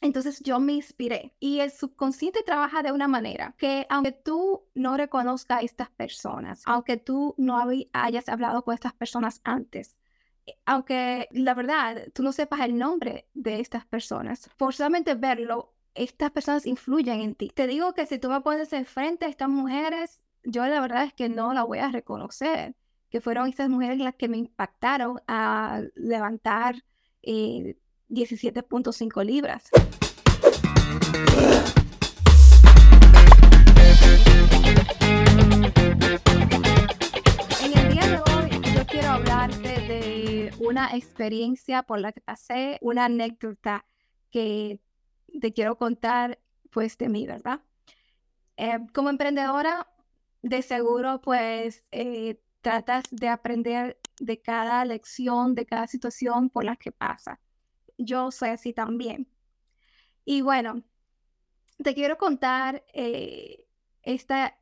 Entonces yo me inspiré y el subconsciente trabaja de una manera que aunque tú no reconozcas a estas personas, aunque tú no hayas hablado con estas personas antes, eh, aunque la verdad tú no sepas el nombre de estas personas, por solamente verlo, estas personas influyen en ti. Te digo que si tú me pones enfrente a estas mujeres, yo la verdad es que no la voy a reconocer, que fueron estas mujeres las que me impactaron a levantar eh, 17.5 libras. En el día de hoy yo quiero hablarte de una experiencia por la que pasé, una anécdota que te quiero contar pues de mí, ¿verdad? Eh, como emprendedora, de seguro pues eh, tratas de aprender de cada lección, de cada situación por la que pasa yo soy así también. Y bueno, te quiero contar eh, esta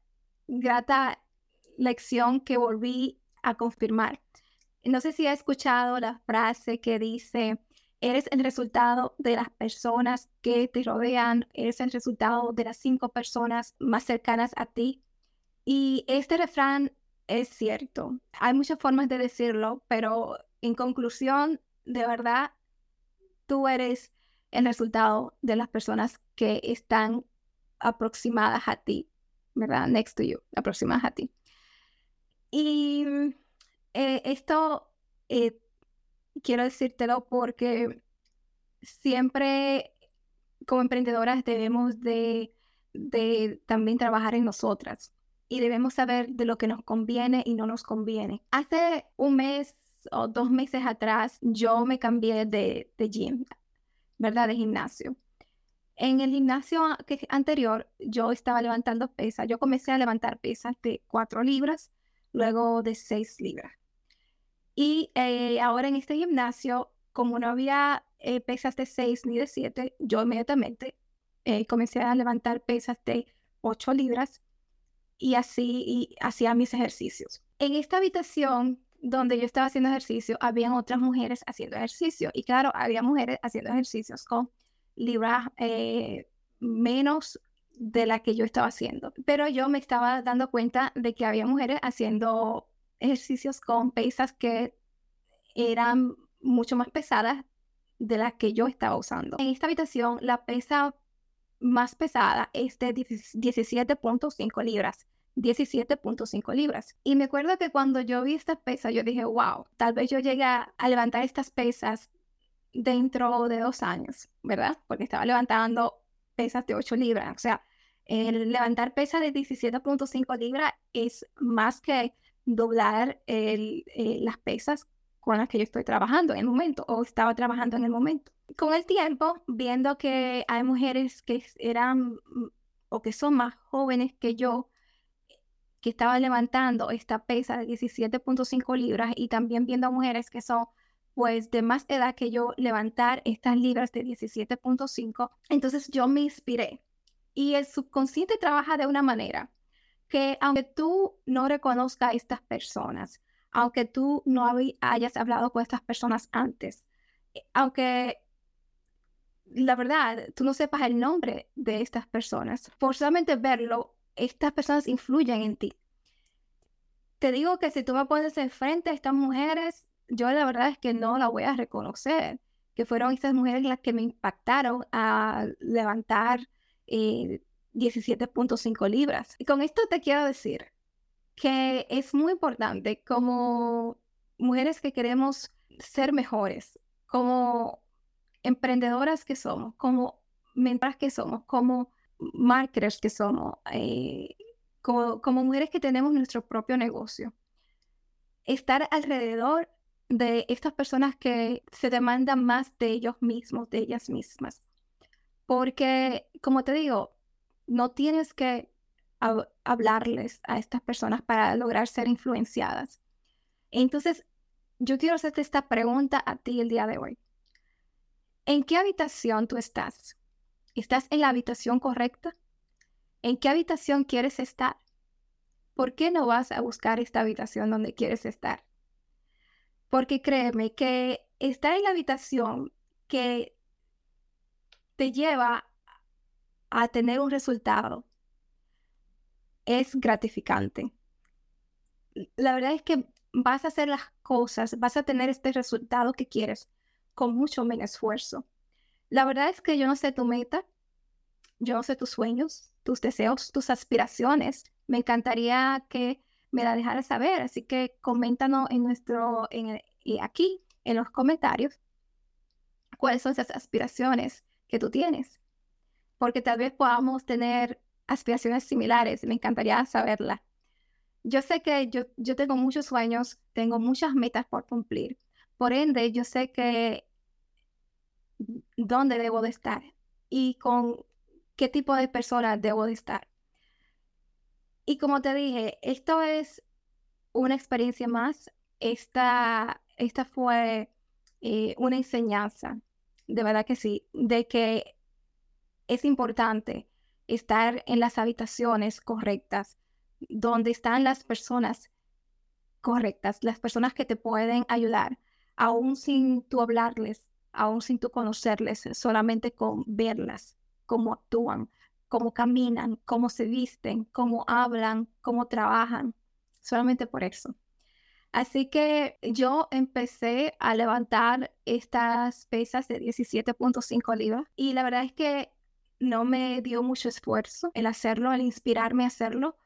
grata lección que volví a confirmar. No sé si has escuchado la frase que dice, eres el resultado de las personas que te rodean, eres el resultado de las cinco personas más cercanas a ti. Y este refrán es cierto. Hay muchas formas de decirlo, pero en conclusión, de verdad, tú eres el resultado de las personas que están aproximadas a ti, ¿verdad? Next to you, aproximadas a ti. Y eh, esto eh, quiero decírtelo porque siempre como emprendedoras debemos de, de también trabajar en nosotras y debemos saber de lo que nos conviene y no nos conviene. Hace un mes o dos meses atrás, yo me cambié de, de gym, ¿verdad? De gimnasio. En el gimnasio anterior, yo estaba levantando pesas. Yo comencé a levantar pesas de 4 libras, luego de 6 libras. Y eh, ahora en este gimnasio, como no había eh, pesas de 6 ni de 7, yo inmediatamente eh, comencé a levantar pesas de 8 libras y así y hacía mis ejercicios. En esta habitación donde yo estaba haciendo ejercicio, habían otras mujeres haciendo ejercicio. Y claro, había mujeres haciendo ejercicios con libras eh, menos de la que yo estaba haciendo. Pero yo me estaba dando cuenta de que había mujeres haciendo ejercicios con pesas que eran mucho más pesadas de las que yo estaba usando. En esta habitación, la pesa más pesada es de 17.5 libras 17.5 libras. Y me acuerdo que cuando yo vi estas pesas, yo dije, wow, tal vez yo llegue a, levantar estas pesas dentro de dos años, ¿verdad? Porque estaba levantando pesas de 8 libras. O sea, el levantar pesas de 17.5 libras es más que doblar el, eh, las pesas con las que yo estoy trabajando en el momento o estaba trabajando en el momento. Con el tiempo, viendo que hay mujeres que eran o que son más jóvenes que yo, que estaban levantando esta pesa de 17.5 libras y también viendo a mujeres que son pues de más edad que yo levantar estas libras de 17.5, entonces yo me inspiré. Y el subconsciente trabaja de una manera que aunque tú no reconozcas a estas personas, aunque tú no hayas hablado con estas personas antes, eh, aunque la verdad tú no sepas el nombre de estas personas, por solamente verlo estas personas influyen en ti. Te digo que si tú me pones enfrente a estas mujeres, yo la verdad es que no la voy a reconocer, que fueron estas mujeres las que me impactaron a levantar 17.5 eh, libras. Y con esto te quiero decir que es muy importante como mujeres que queremos ser mejores, como emprendedoras que somos, como mentoras que somos, como marketers que somos, eh, como, mujeres que tenemos nuestro propio negocio. Estar alrededor de estas personas que se demandan más de ellos mismos, de ellas mismas. Porque, como te digo, no tienes que hablarles a estas personas para lograr ser influenciadas. Entonces, yo quiero hacerte esta pregunta a ti el día de hoy. ¿En qué habitación tú estás? ¿Estás en la habitación correcta? ¿En qué habitación quieres estar? ¿Por qué no vas a buscar esta habitación donde quieres estar? Porque créeme que estar en la habitación que te lleva a tener un resultado, es gratificante. La verdad es que vas a hacer las cosas, vas a tener este resultado que quieres con mucho menos esfuerzo. La verdad es que yo no sé tu meta, yo no sé tus sueños, tus deseos, tus aspiraciones. Me encantaría que me la dejaras saber, así que coméntanos en nuestro, en aquí en los comentarios cuáles son esas aspiraciones que tú tienes, porque tal vez podamos tener aspiraciones similares, me encantaría saberla. Yo sé que yo, yo tengo muchos sueños, tengo muchas metas por cumplir, por ende yo sé que dónde debo de estar y con qué tipo de persona debo de estar. Y como te dije, esto es una experiencia más. Esta, esta fue eh, una enseñanza, de verdad que sí, de que es importante estar en las habitaciones correctas, donde están las personas correctas, las personas que te pueden ayudar, aún sin tú hablarles, aún sin tú conocerles, solamente con verlas, cómo actúan, cómo caminan, cómo se visten, cómo hablan, cómo trabajan, solamente por eso. Así que yo empecé a levantar estas pesas de 17.5 libras y la verdad es que no me dio mucho esfuerzo el hacerlo, el inspirarme a hacerlo,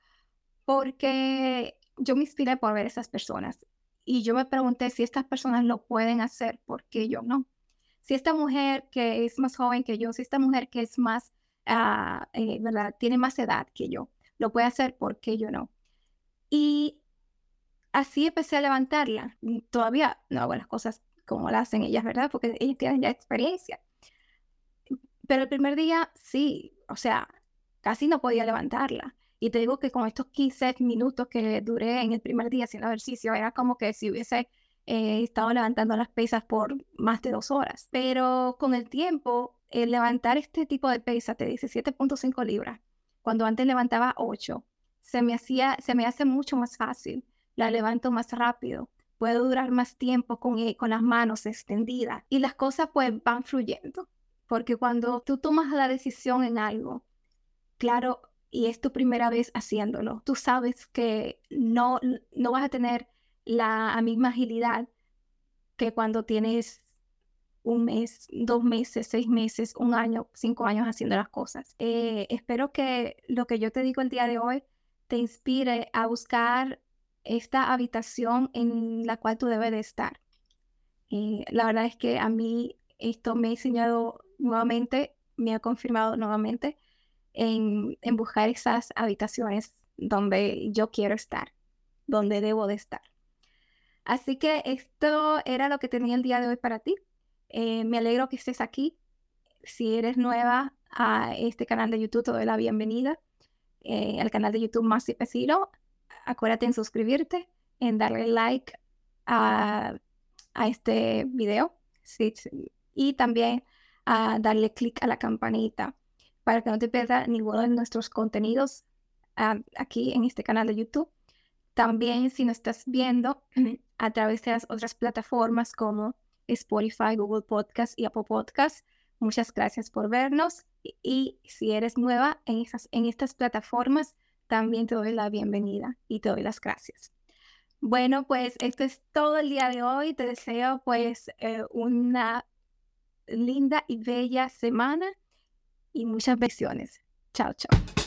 porque yo me inspiré por ver esas personas y yo me pregunté si estas personas lo pueden hacer, ¿por qué yo no? Si esta mujer que es más joven que yo, si esta mujer que es más, eh, ¿verdad? Tiene más edad que yo, lo puede hacer, ¿por qué yo no? Y así empecé a levantarla. Todavía no hago las cosas como las hacen ellas, ¿verdad? Porque ellas tienen ya experiencia. Pero el primer día sí, o sea, casi no podía levantarla. Y te digo que con estos 15 minutos que duré en el primer día haciendo ejercicio, era como que si hubiese eh, estado levantando las pesas por más de dos horas. Pero con el tiempo, el levantar este tipo de pesas de 17.5 libras, cuando antes levantaba 8, se me, hacía, se me hace mucho más fácil la levanto más rápido, puedo durar más tiempo con, e, con las manos extendidas y las cosas pues van fluyendo. Porque cuando tú tomas la decisión en algo, claro, y es tu primera vez haciéndolo, tú sabes que no, no vas a tener la misma agilidad que cuando tienes un mes, dos meses, seis meses, un año, cinco años haciendo las cosas. Eh, espero que lo que yo te digo el día de hoy te inspire a buscar esta habitación en la cual tú debes de estar. Y la verdad es que a mí esto me ha enseñado nuevamente, me ha confirmado nuevamente en, en buscar esas habitaciones donde yo quiero estar, donde debo de estar. Así que esto era lo que tenía el día de hoy para ti. Eh, me alegro que estés aquí. Si eres nueva a este canal de YouTube, te doy la bienvenida eh, al canal de YouTube Más y Pesilo acuérdate en suscribirte, en darle like a, este video y también a darle clic a la campanita para que no te pierdas ninguno de nuestros contenidos ah, aquí en este canal de YouTube. También si nos estás viendo a través de las otras plataformas como Spotify, Google Podcast y Apple Podcast, muchas gracias por vernos. Y, si eres nueva en, esas, en estas plataformas, también te doy la bienvenida y te doy las gracias. Bueno, pues esto es todo el día de hoy. Te deseo pues eh, una linda y bella semana y muchas bendiciones. Chao, chao.